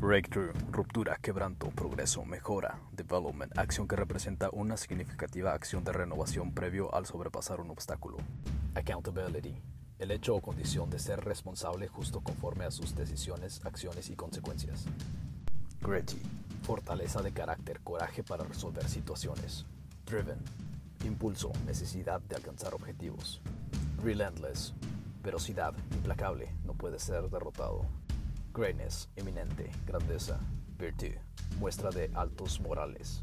Breakthrough, ruptura, quebranto, progreso, mejora, development, acción que representa una significativa acción de renovación previo al sobrepasar un obstáculo. Accountability, el hecho o condición de ser responsable justo conforme a sus decisiones, acciones y consecuencias. Gritty, fortaleza de carácter, coraje para resolver situaciones. Driven, impulso, necesidad de alcanzar objetivos. Relentless, velocidad, implacable, no puede ser derrotado. Greatness, eminente, grandeza. Virtue, muestra de altos morales.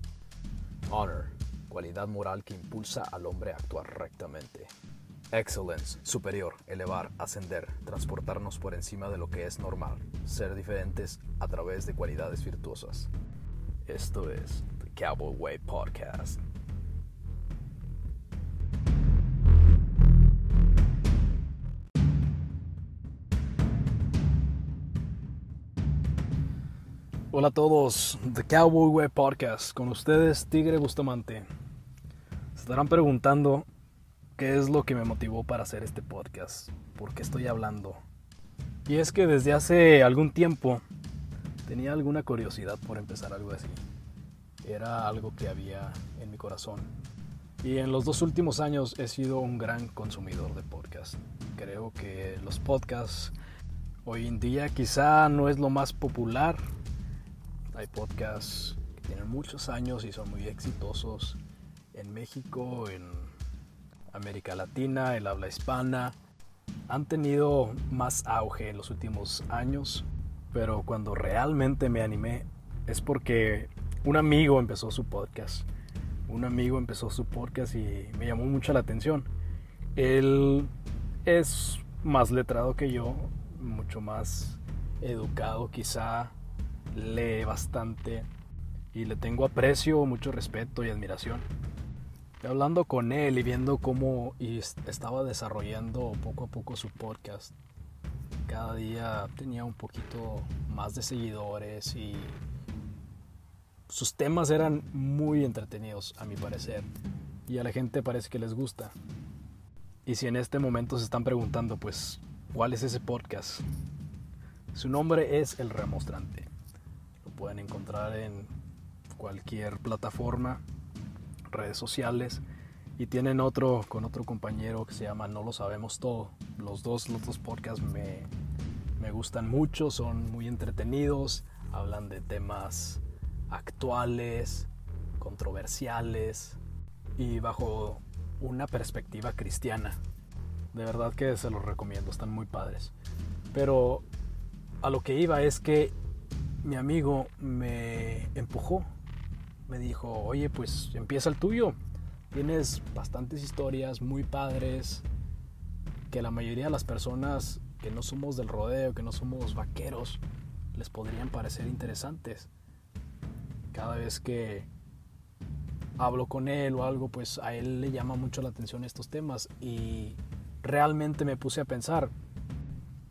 Honor, cualidad moral que impulsa al hombre a actuar rectamente. Excellence, superior, elevar, ascender, transportarnos por encima de lo que es normal, ser diferentes a través de cualidades virtuosas. Esto es The Cowboy Way Podcast. Hola a todos, The Cowboy Way Podcast, con ustedes Tigre Bustamante. Se estarán preguntando qué es lo que me motivó para hacer este podcast, por qué estoy hablando. Y es que desde hace algún tiempo tenía alguna curiosidad por empezar algo así. Era algo que había en mi corazón. Y en los dos últimos años he sido un gran consumidor de podcasts. Creo que los podcasts hoy en día quizá no es lo más popular hay podcasts que tienen muchos años y son muy exitosos en México, en América Latina, el habla hispana. Han tenido más auge en los últimos años, pero cuando realmente me animé es porque un amigo empezó su podcast. Un amigo empezó su podcast y me llamó mucho la atención. Él es más letrado que yo, mucho más educado quizá lee bastante y le tengo aprecio, mucho respeto y admiración. hablando con él y viendo cómo estaba desarrollando poco a poco su podcast, cada día tenía un poquito más de seguidores y sus temas eran muy entretenidos a mi parecer y a la gente parece que les gusta. Y si en este momento se están preguntando, pues, ¿cuál es ese podcast? Su nombre es El Remostrante pueden encontrar en cualquier plataforma, redes sociales. Y tienen otro con otro compañero que se llama No lo sabemos todo. Los dos, los dos podcasts me, me gustan mucho, son muy entretenidos, hablan de temas actuales, controversiales y bajo una perspectiva cristiana. De verdad que se los recomiendo, están muy padres. Pero a lo que iba es que mi amigo me empujó, me dijo, oye, pues empieza el tuyo. Tienes bastantes historias muy padres que la mayoría de las personas que no somos del rodeo, que no somos vaqueros, les podrían parecer interesantes. Cada vez que hablo con él o algo, pues a él le llama mucho la atención estos temas y realmente me puse a pensar,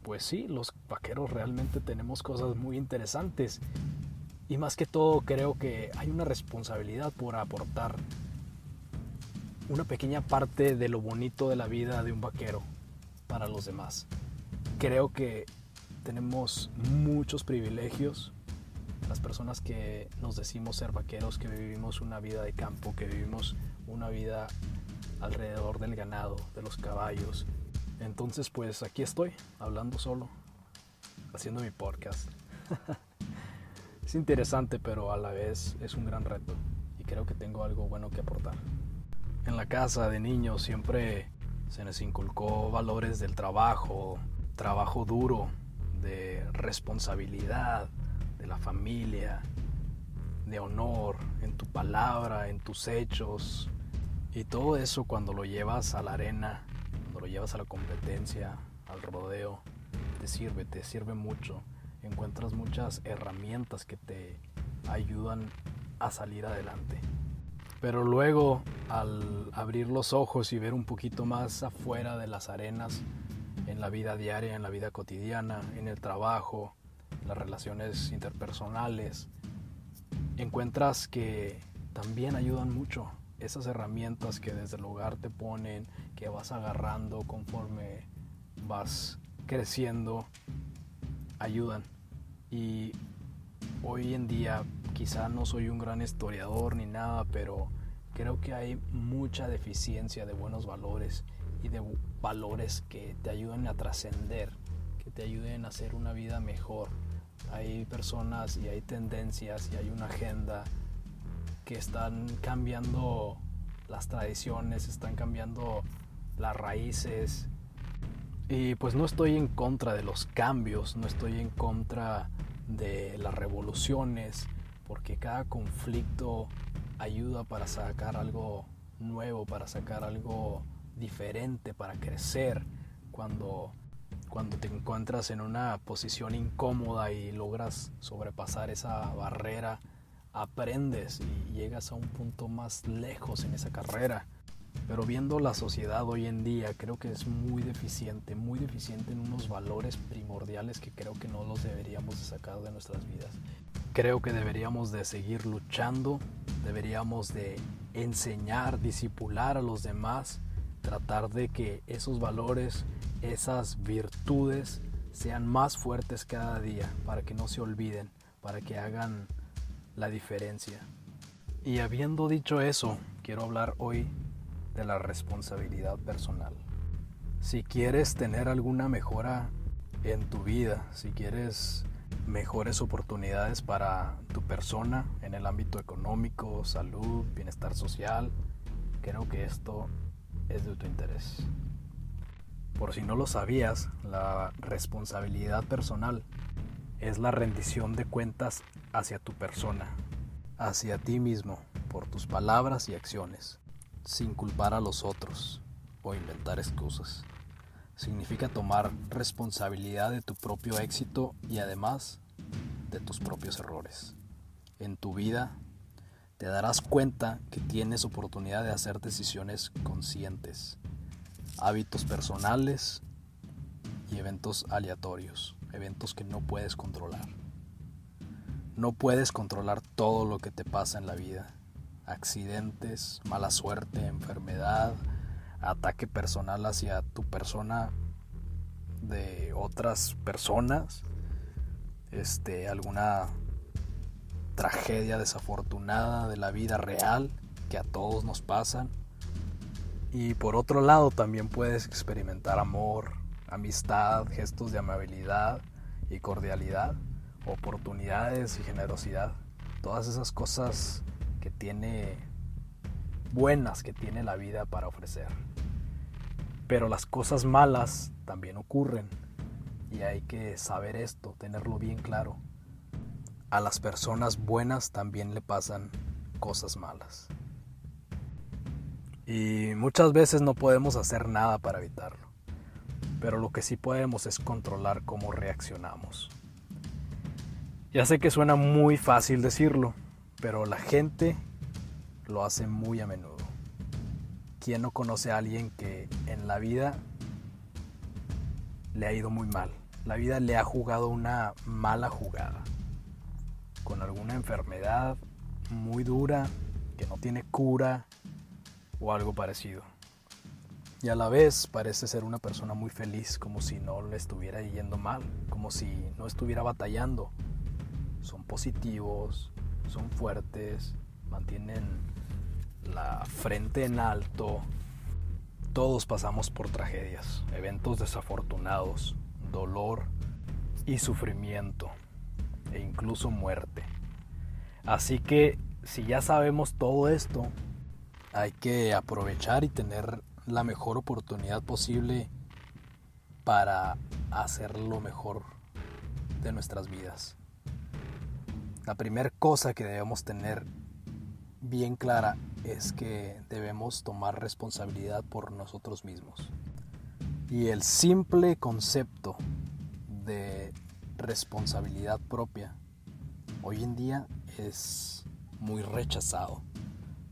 pues sí, los vaqueros realmente tenemos cosas muy interesantes. Y más que todo creo que hay una responsabilidad por aportar una pequeña parte de lo bonito de la vida de un vaquero para los demás. Creo que tenemos muchos privilegios, las personas que nos decimos ser vaqueros, que vivimos una vida de campo, que vivimos una vida alrededor del ganado, de los caballos, entonces pues aquí estoy, hablando solo, haciendo mi podcast. es interesante, pero a la vez es un gran reto y creo que tengo algo bueno que aportar. En la casa de niños siempre se nos inculcó valores del trabajo, trabajo duro, de responsabilidad, de la familia, de honor en tu palabra, en tus hechos. Y todo eso cuando lo llevas a la arena llevas a la competencia, al rodeo, te sirve, te sirve mucho. Encuentras muchas herramientas que te ayudan a salir adelante. Pero luego, al abrir los ojos y ver un poquito más afuera de las arenas, en la vida diaria, en la vida cotidiana, en el trabajo, las relaciones interpersonales, encuentras que también ayudan mucho esas herramientas que desde el hogar te ponen, que vas agarrando conforme vas creciendo, ayudan. Y hoy en día quizá no soy un gran historiador ni nada, pero creo que hay mucha deficiencia de buenos valores y de valores que te ayuden a trascender, que te ayuden a hacer una vida mejor. Hay personas y hay tendencias y hay una agenda que están cambiando las tradiciones, están cambiando las raíces. Y pues no estoy en contra de los cambios, no estoy en contra de las revoluciones, porque cada conflicto ayuda para sacar algo nuevo, para sacar algo diferente, para crecer. Cuando, cuando te encuentras en una posición incómoda y logras sobrepasar esa barrera, aprendes y llegas a un punto más lejos en esa carrera. Pero viendo la sociedad hoy en día, creo que es muy deficiente, muy deficiente en unos valores primordiales que creo que no los deberíamos de sacar de nuestras vidas. Creo que deberíamos de seguir luchando, deberíamos de enseñar, disipular a los demás, tratar de que esos valores, esas virtudes sean más fuertes cada día para que no se olviden, para que hagan la diferencia. Y habiendo dicho eso, quiero hablar hoy de la responsabilidad personal. Si quieres tener alguna mejora en tu vida, si quieres mejores oportunidades para tu persona en el ámbito económico, salud, bienestar social. Creo que esto es de tu interés. Por si no lo sabías, la responsabilidad personal es la rendición de cuentas hacia tu persona, hacia ti mismo, por tus palabras y acciones, sin culpar a los otros o inventar excusas significa tomar responsabilidad de tu propio éxito y además de tus propios errores. En tu vida te darás cuenta que tienes oportunidad de hacer decisiones conscientes, hábitos personales y eventos aleatorios, eventos que no puedes controlar. No puedes controlar todo lo que te pasa en la vida. Accidentes, mala suerte, enfermedad, ataque personal hacia tu persona de otras personas, este, alguna tragedia desafortunada de la vida real que a todos nos pasan. Y por otro lado también puedes experimentar amor, amistad, gestos de amabilidad y cordialidad, oportunidades y generosidad. Todas esas cosas que tiene buenas que tiene la vida para ofrecer. Pero las cosas malas también ocurren y hay que saber esto, tenerlo bien claro. A las personas buenas también le pasan cosas malas. Y muchas veces no podemos hacer nada para evitarlo. Pero lo que sí podemos es controlar cómo reaccionamos. Ya sé que suena muy fácil decirlo, pero la gente lo hace muy a menudo. ¿Quién no conoce a alguien que en la vida le ha ido muy mal? La vida le ha jugado una mala jugada. Con alguna enfermedad muy dura que no tiene cura o algo parecido. Y a la vez parece ser una persona muy feliz, como si no le estuviera yendo mal, como si no estuviera batallando. Son positivos, son fuertes, mantienen la frente en alto. Todos pasamos por tragedias, eventos desafortunados, dolor y sufrimiento e incluso muerte. Así que si ya sabemos todo esto, hay que aprovechar y tener la mejor oportunidad posible para hacer lo mejor de nuestras vidas. La primera cosa que debemos tener bien clara es que debemos tomar responsabilidad por nosotros mismos. Y el simple concepto de responsabilidad propia hoy en día es muy rechazado,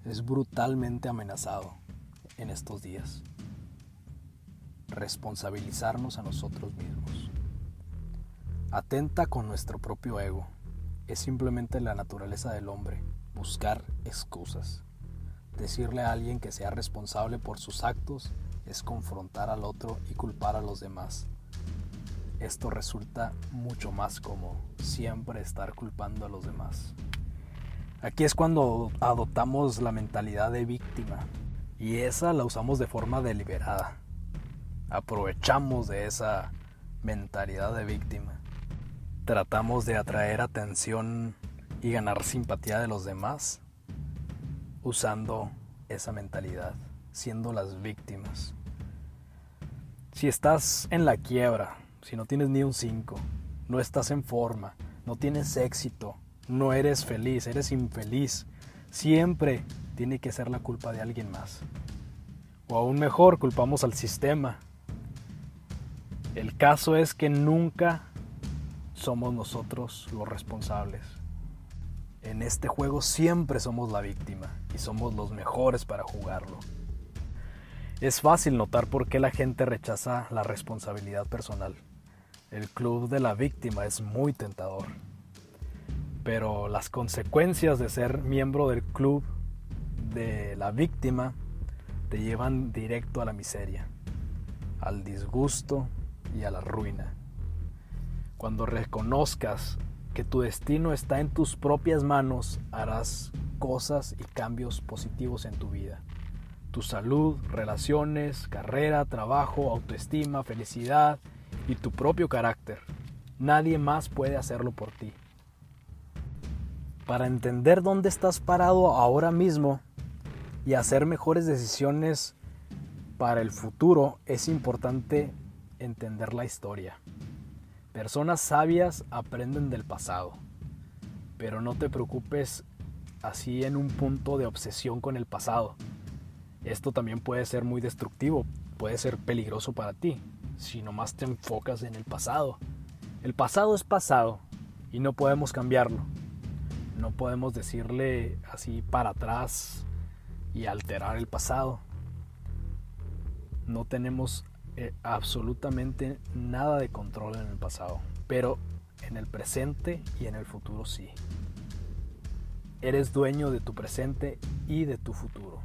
es brutalmente amenazado en estos días. Responsabilizarnos a nosotros mismos. Atenta con nuestro propio ego. Es simplemente la naturaleza del hombre buscar excusas. Decirle a alguien que sea responsable por sus actos es confrontar al otro y culpar a los demás. esto resulta mucho más cómodo, siempre estar culpando a los demás. Aquí es cuando adoptamos la mentalidad de víctima y esa la usamos de forma deliberada. Aprovechamos de esa mentalidad de víctima. Tratamos de atraer atención y ganar simpatía de los demás usando esa mentalidad, siendo las víctimas. Si estás en la quiebra, si no tienes ni un 5, no estás en forma, no tienes éxito, no eres feliz, eres infeliz, siempre tiene que ser la culpa de alguien más. O aún mejor, culpamos al sistema. El caso es que nunca somos nosotros los responsables. En este juego siempre somos la víctima y somos los mejores para jugarlo. Es fácil notar por qué la gente rechaza la responsabilidad personal. El club de la víctima es muy tentador. Pero las consecuencias de ser miembro del club de la víctima te llevan directo a la miseria, al disgusto y a la ruina. Cuando reconozcas que tu destino está en tus propias manos, harás cosas y cambios positivos en tu vida tu salud, relaciones, carrera, trabajo, autoestima, felicidad y tu propio carácter. Nadie más puede hacerlo por ti. Para entender dónde estás parado ahora mismo y hacer mejores decisiones para el futuro, es importante entender la historia. Personas sabias aprenden del pasado, pero no te preocupes así en un punto de obsesión con el pasado esto también puede ser muy destructivo, puede ser peligroso para ti, si nomás te enfocas en el pasado. El pasado es pasado y no podemos cambiarlo. No podemos decirle así para atrás y alterar el pasado. No tenemos eh, absolutamente nada de control en el pasado, pero en el presente y en el futuro sí. Eres dueño de tu presente y de tu futuro.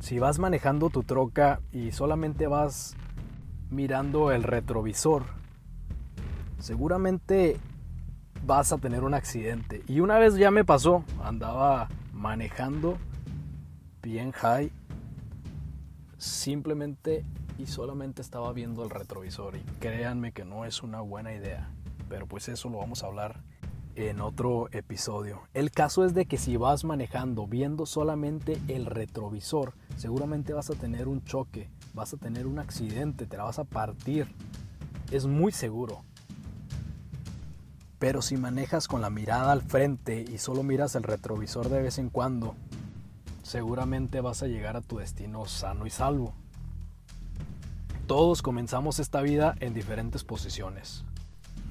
Si vas manejando tu troca y solamente vas mirando el retrovisor, seguramente vas a tener un accidente. Y una vez ya me pasó, andaba manejando bien high, simplemente y solamente estaba viendo el retrovisor. Y créanme que no es una buena idea, pero pues eso lo vamos a hablar en otro episodio. El caso es de que si vas manejando viendo solamente el retrovisor, seguramente vas a tener un choque, vas a tener un accidente, te la vas a partir. Es muy seguro. Pero si manejas con la mirada al frente y solo miras el retrovisor de vez en cuando, seguramente vas a llegar a tu destino sano y salvo. Todos comenzamos esta vida en diferentes posiciones.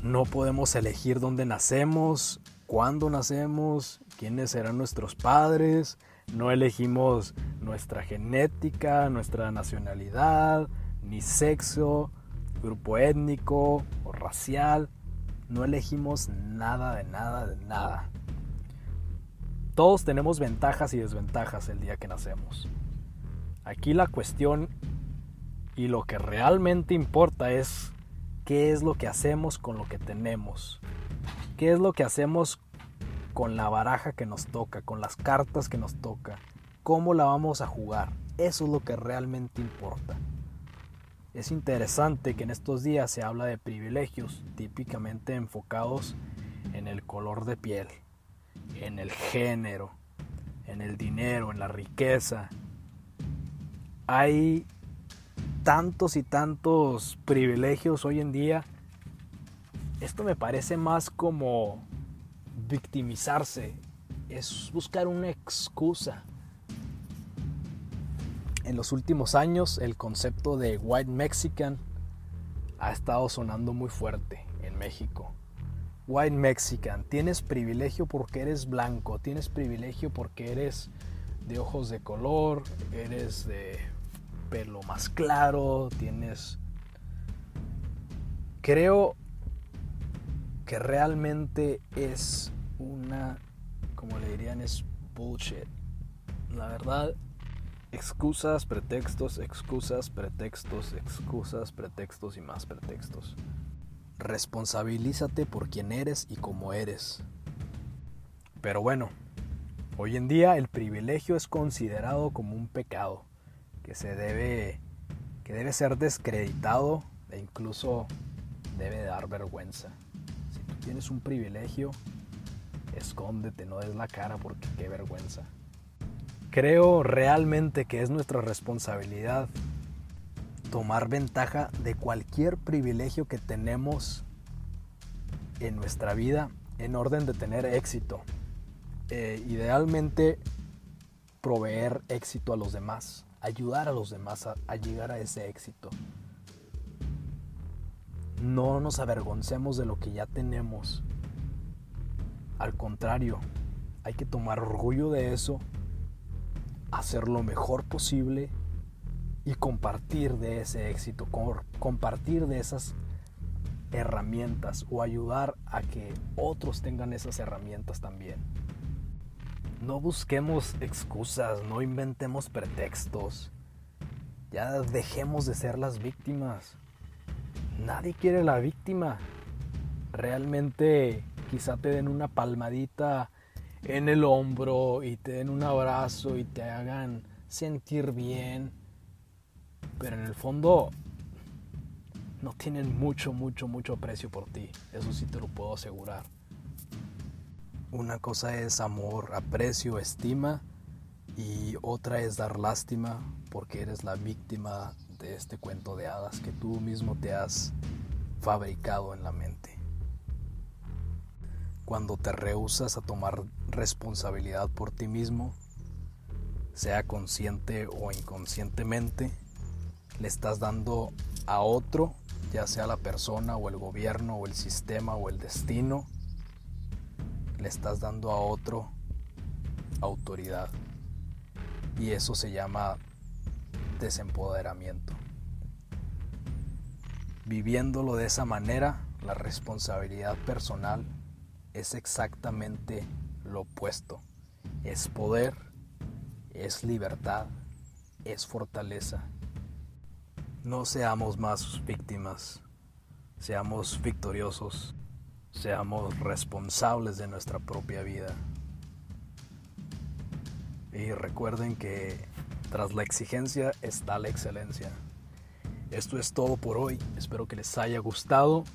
No podemos elegir dónde nacemos, cuándo nacemos, quiénes serán nuestros padres, no elegimos nuestra genética, nuestra nacionalidad, ni sexo, grupo étnico o racial. No elegimos nada de nada de nada. Todos tenemos ventajas y desventajas el día que nacemos. Aquí la cuestión y lo que realmente importa es qué es lo que hacemos con lo que tenemos, qué es lo que hacemos con la baraja que nos toca, con las cartas que nos toca, cómo la vamos a jugar. Eso es lo que realmente importa. Es interesante que en estos días se habla de privilegios típicamente enfocados en el color de piel, en el género, en el dinero, en la riqueza. Hay tantos y tantos privilegios hoy en día, esto me parece más como victimizarse, es buscar una excusa. En los últimos años el concepto de white mexican ha estado sonando muy fuerte en México. White mexican, tienes privilegio porque eres blanco, tienes privilegio porque eres de ojos de color, eres de pelo más claro, tienes... Creo que realmente es una, como le dirían, es bullshit. La verdad, excusas, pretextos, excusas, pretextos, excusas, pretextos y más pretextos. Responsabilízate por quien eres y cómo eres. Pero bueno, hoy en día el privilegio es considerado como un pecado que se debe que debe ser descreditado e incluso debe dar vergüenza. Si tú tienes un privilegio, escóndete, no des la cara porque qué vergüenza. Creo realmente que es nuestra responsabilidad tomar ventaja de cualquier privilegio que tenemos en nuestra vida en orden de tener éxito. Eh, idealmente proveer éxito a los demás, ayudar a los demás a llegar a ese éxito. No nos avergoncemos de lo que ya tenemos. Al contrario, hay que tomar orgullo de eso, hacer lo mejor posible y compartir de ese éxito, compartir de esas herramientas o ayudar a que otros tengan esas herramientas también. No busquemos excusas, no inventemos pretextos. Ya dejemos de ser las víctimas. Nadie quiere la víctima. Realmente quizá te den una palmadita en el hombro y te den un abrazo y te hagan sentir bien. Pero en el fondo no tienen mucho, mucho, mucho aprecio por ti. Eso sí te lo puedo asegurar. Una cosa es amor, aprecio, estima y otra es dar lástima porque eres la víctima de este cuento de hadas que tú mismo te has fabricado en la mente. Cuando te rehusas a tomar responsabilidad por ti mismo, sea consciente o inconscientemente, le estás dando a otro, ya sea la persona o el gobierno o el sistema o el destino, le estás dando a otro autoridad. Y eso se llama desempoderamiento. Viviéndolo de esa manera, la responsabilidad personal es exactamente lo opuesto. Es poder, es libertad, es fortaleza. No seamos más víctimas, seamos victoriosos, seamos responsables de nuestra propia vida. Y recuerden que tras la exigencia está la excelencia. Esto es todo por hoy. Espero que les haya gustado.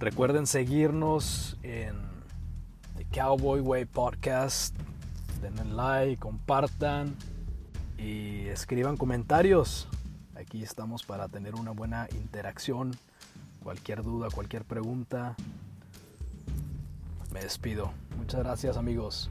Recuerden seguirnos en The Cowboy Way Podcast. Denle like, compartan y escriban comentarios. Aquí estamos para tener una buena interacción. Cualquier duda, cualquier pregunta. Me despido. Muchas gracias amigos.